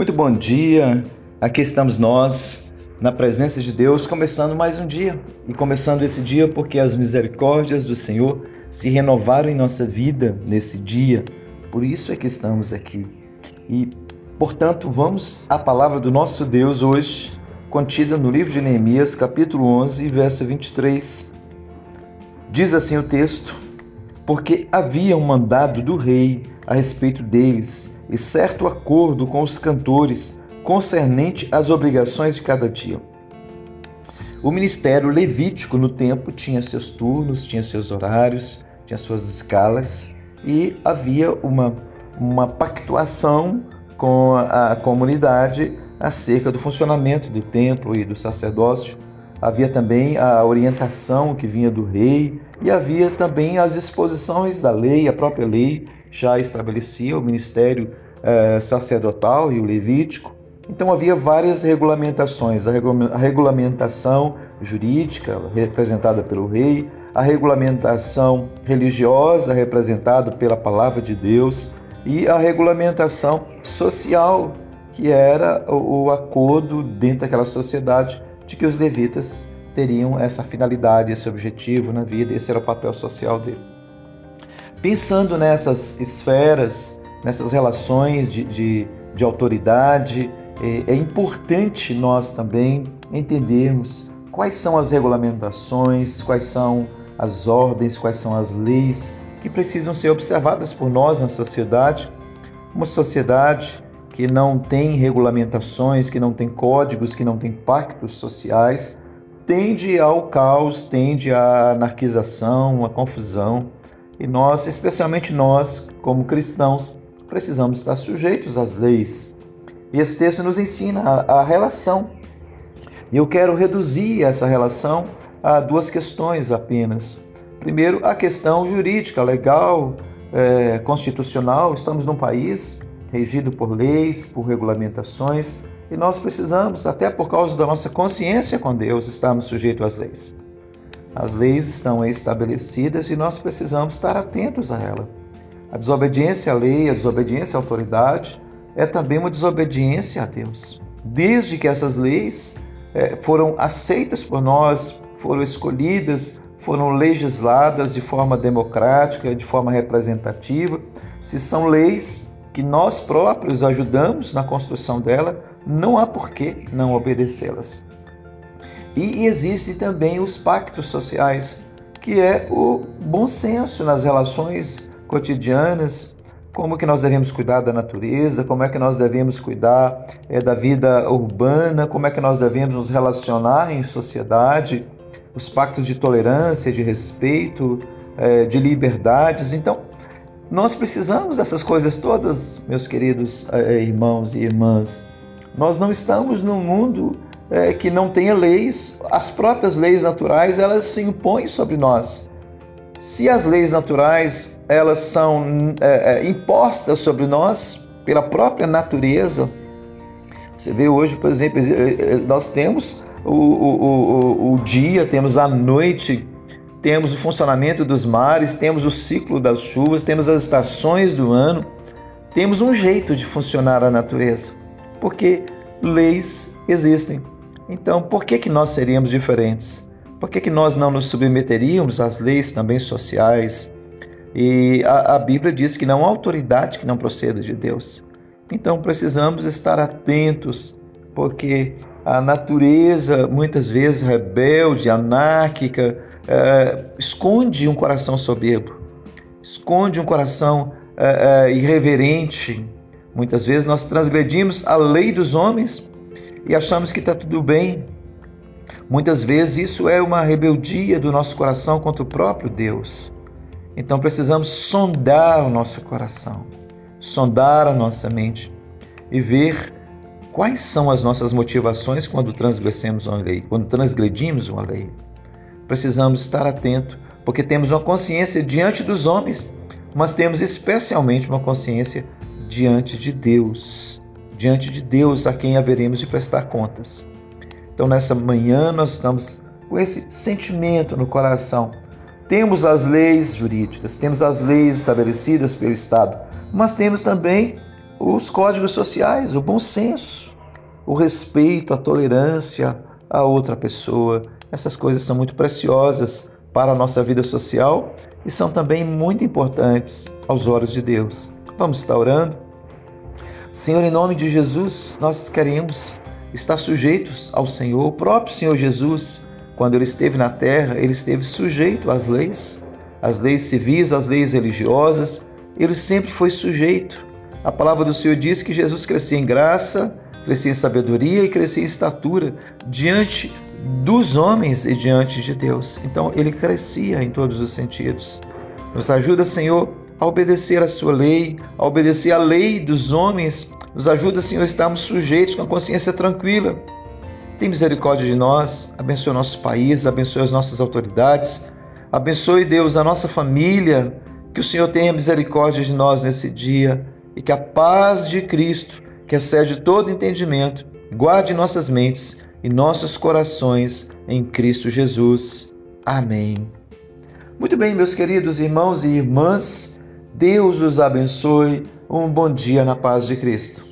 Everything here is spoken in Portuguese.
Muito bom dia, aqui estamos nós, na presença de Deus, começando mais um dia. E começando esse dia porque as misericórdias do Senhor se renovaram em nossa vida nesse dia. Por isso é que estamos aqui. E, portanto, vamos à palavra do nosso Deus hoje, contida no livro de Neemias, capítulo 11, verso 23. Diz assim o texto: Porque havia um mandado do rei a respeito deles e certo acordo com os cantores concernente às obrigações de cada dia. O ministério levítico no templo tinha seus turnos, tinha seus horários, tinha suas escalas e havia uma, uma pactuação com a comunidade acerca do funcionamento do templo e do sacerdócio. Havia também a orientação que vinha do rei e havia também as exposições da lei, a própria lei já estabelecia o ministério eh, sacerdotal e o levítico. Então havia várias regulamentações, a, a regulamentação jurídica representada pelo rei, a regulamentação religiosa representada pela palavra de Deus e a regulamentação social que era o, o acordo dentro daquela sociedade de que os levitas teriam essa finalidade, esse objetivo na vida, esse era o papel social dele. Pensando nessas esferas, nessas relações de, de, de autoridade, é, é importante nós também entendermos quais são as regulamentações, quais são as ordens, quais são as leis que precisam ser observadas por nós na sociedade. Uma sociedade que não tem regulamentações, que não tem códigos, que não tem pactos sociais, tende ao caos, tende à anarquização, à confusão. E nós, especialmente nós, como cristãos, precisamos estar sujeitos às leis. E esse texto nos ensina a, a relação. E eu quero reduzir essa relação a duas questões apenas. Primeiro, a questão jurídica, legal, é, constitucional. Estamos num país regido por leis, por regulamentações, e nós precisamos, até por causa da nossa consciência com Deus, estarmos sujeitos às leis. As leis estão estabelecidas e nós precisamos estar atentos a ela. A desobediência à lei, a desobediência à autoridade é também uma desobediência a Deus. Desde que essas leis é, foram aceitas por nós, foram escolhidas, foram legisladas de forma democrática, de forma representativa, se são leis que nós próprios ajudamos na construção dela, não há por que não obedecê-las. E existem também os pactos sociais, que é o bom senso nas relações cotidianas, como que nós devemos cuidar da natureza, como é que nós devemos cuidar é, da vida urbana, como é que nós devemos nos relacionar em sociedade, os pactos de tolerância, de respeito, é, de liberdades. Então, nós precisamos dessas coisas todas, meus queridos é, irmãos e irmãs. Nós não estamos num mundo é, que não tenha leis, as próprias leis naturais elas se impõem sobre nós. Se as leis naturais elas são é, é, impostas sobre nós pela própria natureza, você vê hoje, por exemplo, é, é, nós temos o, o, o, o dia, temos a noite, temos o funcionamento dos mares, temos o ciclo das chuvas, temos as estações do ano, temos um jeito de funcionar a natureza, porque leis existem. Então, por que, que nós seríamos diferentes? Por que, que nós não nos submeteríamos às leis também sociais? E a, a Bíblia diz que não há autoridade que não proceda de Deus. Então, precisamos estar atentos, porque a natureza, muitas vezes rebelde, anárquica, é, esconde um coração soberbo, esconde um coração é, é, irreverente. Muitas vezes nós transgredimos a lei dos homens e achamos que está tudo bem. Muitas vezes isso é uma rebeldia do nosso coração contra o próprio Deus. Então precisamos sondar o nosso coração, sondar a nossa mente e ver quais são as nossas motivações quando transgressemos uma lei, quando transgredimos uma lei. Precisamos estar atento, porque temos uma consciência diante dos homens, mas temos especialmente uma consciência diante de Deus diante de Deus a quem haveremos de prestar contas. Então, nessa manhã, nós estamos com esse sentimento no coração. Temos as leis jurídicas, temos as leis estabelecidas pelo Estado, mas temos também os códigos sociais, o bom senso, o respeito, a tolerância a outra pessoa. Essas coisas são muito preciosas para a nossa vida social e são também muito importantes aos olhos de Deus. Vamos estar orando? Senhor, em nome de Jesus, nós queremos estar sujeitos ao Senhor. O próprio Senhor Jesus, quando ele esteve na terra, ele esteve sujeito às leis, às leis civis, às leis religiosas. Ele sempre foi sujeito. A palavra do Senhor diz que Jesus crescia em graça, crescia em sabedoria e crescia em estatura diante dos homens e diante de Deus. Então ele crescia em todos os sentidos. Nos ajuda, Senhor, a obedecer a sua lei, a obedecer a lei dos homens. Nos ajuda, Senhor, a estarmos sujeitos com a consciência tranquila. Tem misericórdia de nós, abençoe o nosso país, abençoe as nossas autoridades, abençoe, Deus, a nossa família. Que o Senhor tenha misericórdia de nós nesse dia e que a paz de Cristo, que excede todo entendimento, guarde nossas mentes e nossos corações em Cristo Jesus. Amém. Muito bem, meus queridos irmãos e irmãs, Deus os abençoe. Um bom dia na paz de Cristo.